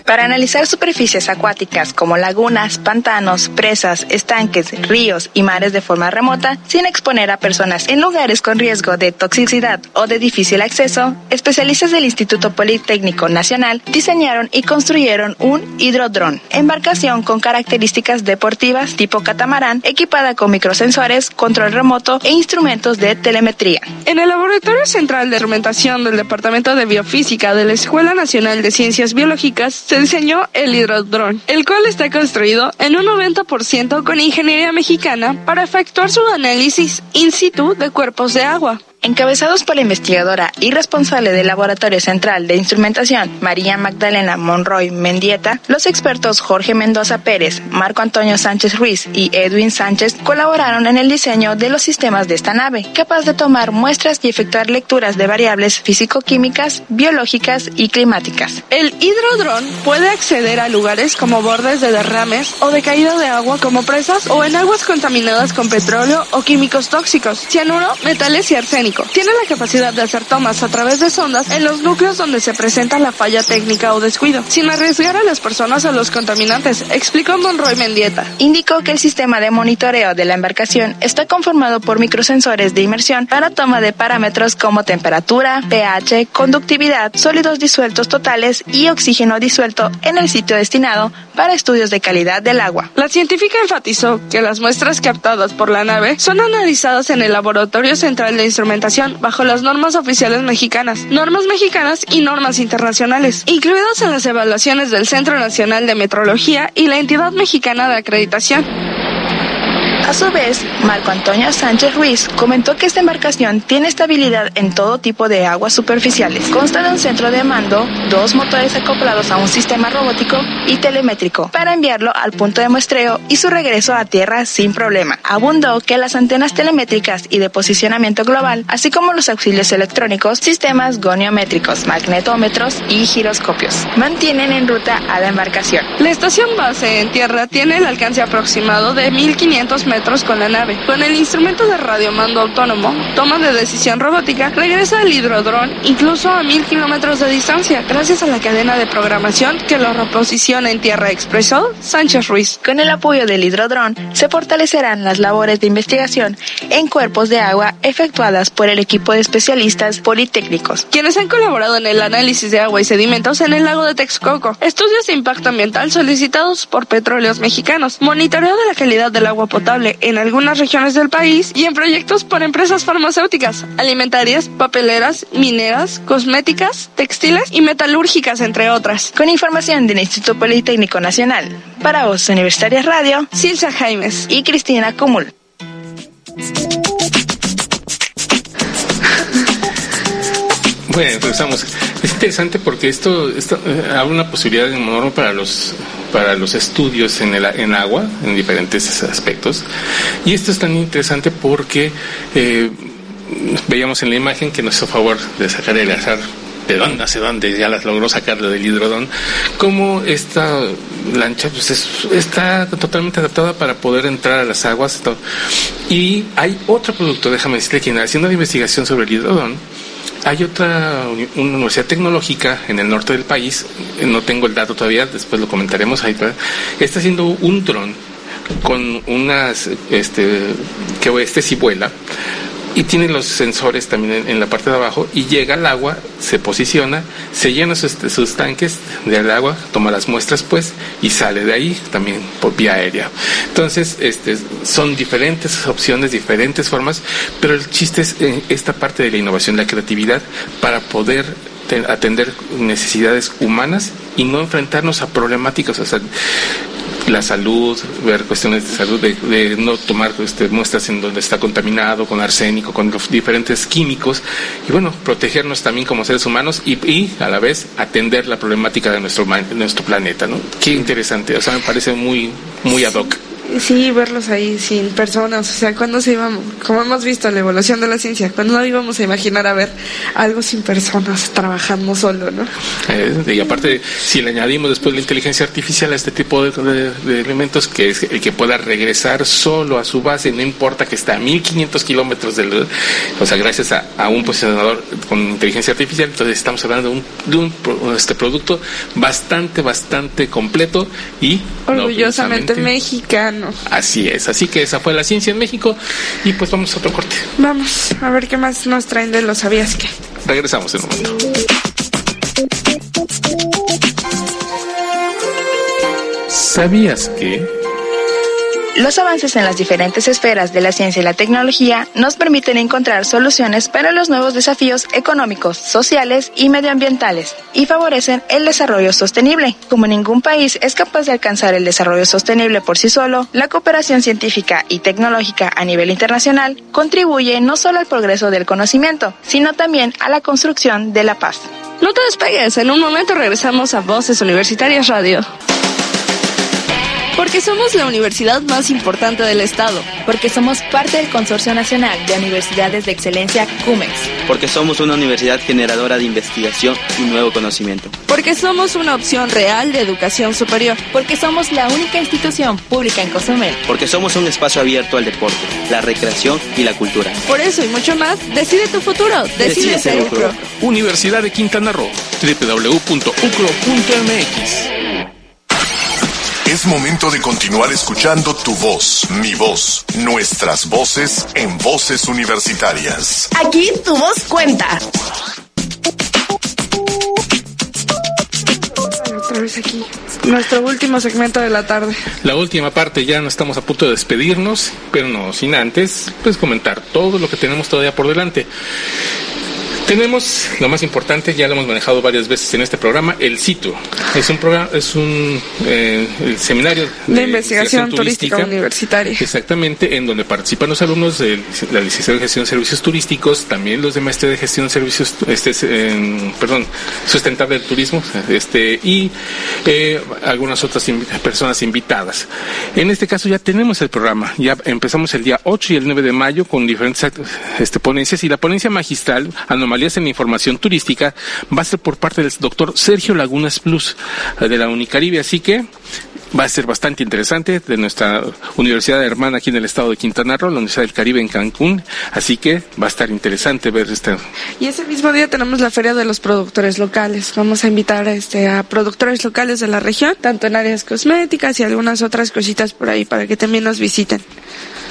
Para analizar superficies acuáticas como lagunas, pantanos, presas, estanques, ríos y mares de forma remota, sin exponer a personas en lugares con riesgo de toxicidad o de difícil acceso, especialistas del Instituto Politécnico Nacional diseñaron y construyeron un hidrodrón, embarcación con características deportivas tipo catamarán, equipada con microsensores, control remoto e instrumentos de telemetría. En el Laboratorio Central de Fermentación del Departamento de Biofísica de la Escuela Nacional de Ciencias Biológicas se diseñó el hidrodrón, el cual está construido en un 90% con ingeniería mexicana para efectuar su análisis in situ de cuerpos de agua. Encabezados por la investigadora y responsable del Laboratorio Central de Instrumentación, María Magdalena Monroy Mendieta, los expertos Jorge Mendoza Pérez, Marco Antonio Sánchez Ruiz y Edwin Sánchez colaboraron en el diseño de los sistemas de esta nave, capaz de tomar muestras y efectuar lecturas de variables físico-químicas, biológicas y climáticas. El hidrodrón puede acceder a lugares como bordes de derrames o de caída de agua como presas o en aguas contaminadas con petróleo o químicos tóxicos, cianuro, metales y arsénico. Tiene la capacidad de hacer tomas a través de sondas en los núcleos donde se presenta la falla técnica o descuido, sin arriesgar a las personas o los contaminantes, explicó Monroy Mendieta. Indicó que el sistema de monitoreo de la embarcación está conformado por microsensores de inmersión para toma de parámetros como temperatura, pH, conductividad, sólidos disueltos totales y oxígeno disuelto en el sitio destinado para estudios de calidad del agua. La científica enfatizó que las muestras captadas por la nave son analizadas en el Laboratorio Central de Bajo las normas oficiales mexicanas, normas mexicanas y normas internacionales, incluidas en las evaluaciones del Centro Nacional de Metrología y la entidad mexicana de acreditación. A su vez, Marco Antonio Sánchez Ruiz comentó que esta embarcación tiene estabilidad en todo tipo de aguas superficiales. Consta de un centro de mando, dos motores acoplados a un sistema robótico y telemétrico para enviarlo al punto de muestreo y su regreso a tierra sin problema. Abundó que las antenas telemétricas y de posicionamiento global, así como los auxilios electrónicos, sistemas goniométricos, magnetómetros y giroscopios, mantienen en ruta a la embarcación. La estación base en tierra tiene el alcance aproximado de 1.500 metros kilómetros con la nave. Con el instrumento de radiomando autónomo, toma de decisión robótica, regresa el hidrodrón incluso a mil kilómetros de distancia, gracias a la cadena de programación que lo reposiciona en tierra, expresó Sánchez Ruiz. Con el apoyo del hidrodrón, se fortalecerán las labores de investigación en cuerpos de agua efectuadas por el equipo de especialistas politécnicos, quienes han colaborado en el análisis de agua y sedimentos en el lago de Texcoco, estudios de impacto ambiental solicitados por petróleos mexicanos, monitoreo de la calidad del agua potable en algunas regiones del país y en proyectos por empresas farmacéuticas, alimentarias, papeleras, mineras, cosméticas, textiles y metalúrgicas, entre otras. Con información del Instituto Politécnico Nacional, para Voz Universitarias Radio, Silsa Jaimes y Cristina Cumul. Bueno, empezamos. Es interesante porque esto, esto eh, abre una posibilidad enorme para los para los estudios en el en agua en diferentes aspectos y esto es tan interesante porque eh, veíamos en la imagen que nos hizo favor de sacar el azar de dónde hace dónde ya las logró sacar del hidrodón, como esta lancha pues está totalmente adaptada para poder entrar a las aguas. Y hay otro producto, déjame decirle, que haciendo la investigación sobre el hidrodón, hay otra una universidad tecnológica en el norte del país, no tengo el dato todavía, después lo comentaremos ahí, está haciendo un dron con unas, este, que este sí vuela, y tiene los sensores también en, la parte de abajo y llega al agua, se posiciona, se llena sus, tanques del agua, toma las muestras pues y sale de ahí también por vía aérea. Entonces, este, son diferentes opciones, diferentes formas, pero el chiste es esta parte de la innovación, la creatividad para poder atender necesidades humanas y no enfrentarnos a problemáticas. O sea, la salud, ver cuestiones de salud, de, no tomar este, muestras en donde está contaminado con arsénico, con los diferentes químicos, y bueno, protegernos también como seres humanos y, y a la vez atender la problemática de nuestro, nuestro planeta, ¿no? Qué interesante, o sea, me parece muy, muy ad hoc. Sí, verlos ahí sin personas, o sea, cuando se íbamos, como hemos visto la evolución de la ciencia, cuando no íbamos a imaginar a ver algo sin personas trabajando solo, ¿no? Eh, y aparte, si le añadimos después la inteligencia artificial a este tipo de, elementos, que es el que pueda regresar solo a su base, no importa que está a 1500 kilómetros del, o sea, gracias a, un posicionador con inteligencia artificial, entonces estamos hablando de un, este producto bastante, bastante completo y orgullosamente mexicano. Así es, así que esa fue la ciencia en México y pues vamos a otro corte. Vamos a ver qué más nos traen de lo sabías que. Regresamos en un momento. ¿Sabías que... Los avances en las diferentes esferas de la ciencia y la tecnología nos permiten encontrar soluciones para los nuevos desafíos económicos, sociales y medioambientales y favorecen el desarrollo sostenible. Como ningún país es capaz de alcanzar el desarrollo sostenible por sí solo, la cooperación científica y tecnológica a nivel internacional contribuye no solo al progreso del conocimiento, sino también a la construcción de la paz. No te despegues, en un momento regresamos a Voces Universitarias Radio. Porque somos la universidad más importante del Estado. Porque somos parte del Consorcio Nacional de Universidades de Excelencia CUMEX. Porque somos una universidad generadora de investigación y nuevo conocimiento. Porque somos una opción real de educación superior. Porque somos la única institución pública en Cozumel. Porque somos un espacio abierto al deporte, la recreación y la cultura. Por eso y mucho más, decide tu futuro. Decide, ser UCRO. Universidad de Quintana Roo. www.ucro.mx es momento de continuar escuchando tu voz, mi voz, nuestras voces en voces universitarias. Aquí tu voz cuenta. Otra vez aquí. Nuestro último segmento de la tarde. La última parte, ya no estamos a punto de despedirnos, pero no sin antes, pues comentar todo lo que tenemos todavía por delante. Tenemos lo más importante, ya lo hemos manejado varias veces en este programa, el CITU. Es un programa, es un eh, seminario de, investigación, turística, universitaria. Exactamente, en donde participan los alumnos de la licenciatura de gestión de servicios turísticos, también los de maestría de gestión de servicios, este, perdón, sustentable del turismo, este y eh, algunas otras personas invitadas. En este caso ya tenemos el programa, ya empezamos el día 8 y el 9 de mayo con diferentes este, ponencias y la ponencia magistral anomalías en información turística va a ser por parte del doctor Sergio Lagunas Plus eh, de la Unicaribe. Así que va a ser bastante interesante de nuestra universidad hermana aquí en el estado de Quintana Roo, la Universidad del Caribe en Cancún. Así que va a estar interesante ver este. Y ese mismo día tenemos la feria de los productores locales. Vamos a invitar este, a productores locales de la región, tanto en áreas cosméticas y algunas otras cositas por ahí para que también nos visiten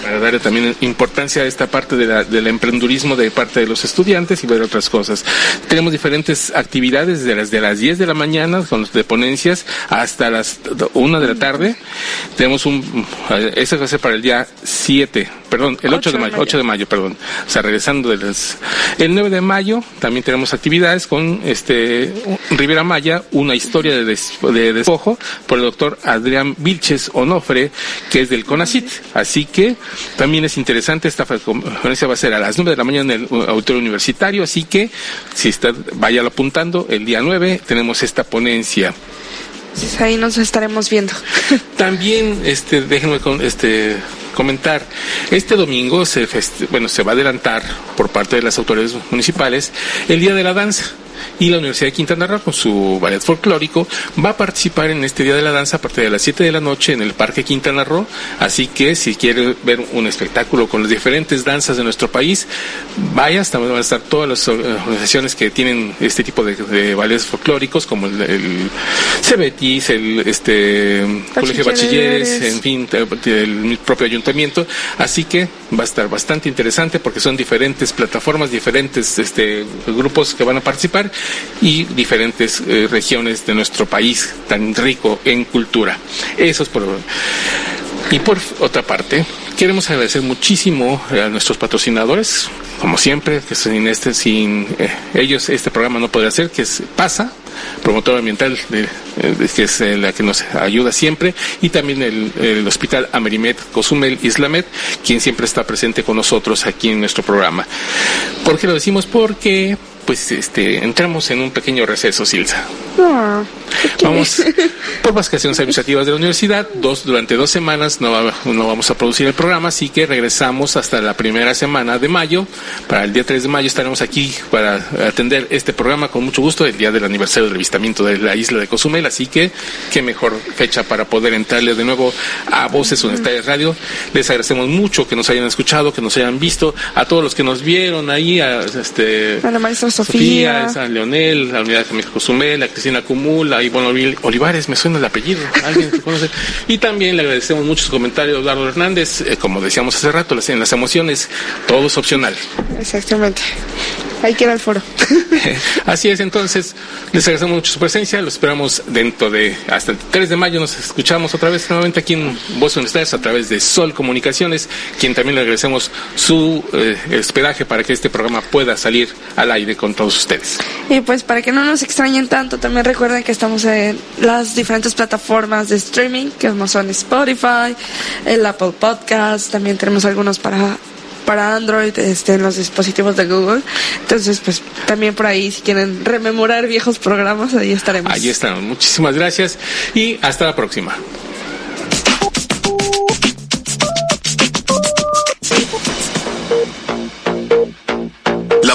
para darle también importancia a esta parte del emprendurismo de parte de los estudiantes y ver otras cosas. Tenemos diferentes actividades desde las de las 10 de la mañana con los de ponencias hasta las 1 de la tarde. Tenemos un, ese va a ser para el día 7, perdón, el 8, de mayo, 8 de mayo, perdón. O sea, regresando de las, el 9 de mayo también tenemos actividades con este Rivera Maya, una historia de, de despojo por el doctor Adrián Vilches Onofre, que es del CONACIT. Así que también es interesante, esta conferencia va a ser a las 9 de la mañana en el auditorio universitario, así que si está, vaya apuntando, el día 9 tenemos esta ponencia. ahí nos estaremos viendo. También, este, déjenme con, este, comentar. Este domingo se, bueno, se va a adelantar por parte de las autoridades municipales el Día de la Danza y la Universidad de Quintana Roo con su ballet folclórico va a participar en este Día de la Danza a partir de las 7 de la noche en el Parque Quintana Roo, así que si quiere ver un espectáculo con las diferentes danzas de nuestro país, vaya, también van a estar todas las organizaciones que tienen este tipo de, de ballets folclóricos como el, el Cebetis, el este Colegio de Bachilleres, en fin, el propio ayuntamiento, así que va a estar bastante interesante porque son diferentes plataformas, diferentes este grupos que van a participar y diferentes eh, regiones de nuestro país tan rico en cultura. Eso es por... Y por otra parte, queremos agradecer muchísimo a nuestros patrocinadores, como siempre, que sin este, sin eh, ellos este programa no podría ser, que es PASA, promotor ambiental, eh, que es la que nos ayuda siempre, y también el, el Hospital Amerimet Cozumel Islamet, quien siempre está presente con nosotros aquí en nuestro programa. ¿Por qué lo decimos? Porque pues este entramos en un pequeño receso, Silsa. Vamos por vacaciones administrativas de la universidad, dos durante dos semanas no, no vamos a producir el programa, así que regresamos hasta la primera semana de mayo. Para el día 3 de mayo estaremos aquí para atender este programa con mucho gusto, el día del aniversario del avistamiento de la isla de Cozumel, así que qué mejor fecha para poder entrarle de nuevo a Voces Universitarias Radio. Les agradecemos mucho que nos hayan escuchado, que nos hayan visto, a todos los que nos vieron ahí, a este a la maestra Sofía, San Leonel, la unidad de Cozumel, la Cristina Cumul, Ivonne Olivares, me suena el apellido, alguien que conoce. Y también le agradecemos mucho su comentario a Eduardo Hernández, eh, como decíamos hace rato, en las emociones, todo es opcional. Exactamente. Hay que ir al foro. Así es, entonces, les agradecemos mucho su presencia, lo esperamos dentro de, hasta el 3 de mayo, nos escuchamos otra vez nuevamente aquí en Voz Universitarias a través de Sol Comunicaciones, quien también le agradecemos su eh, hospedaje para que este programa pueda salir al aire con todos ustedes. Y pues para que no nos extrañen tanto, también recuerden que estamos en las diferentes plataformas de streaming, que son Spotify, el Apple Podcast, también tenemos algunos para para Android este, en los dispositivos de Google. Entonces, pues también por ahí, si quieren rememorar viejos programas, ahí estaremos. Ahí estamos. Muchísimas gracias y hasta la próxima.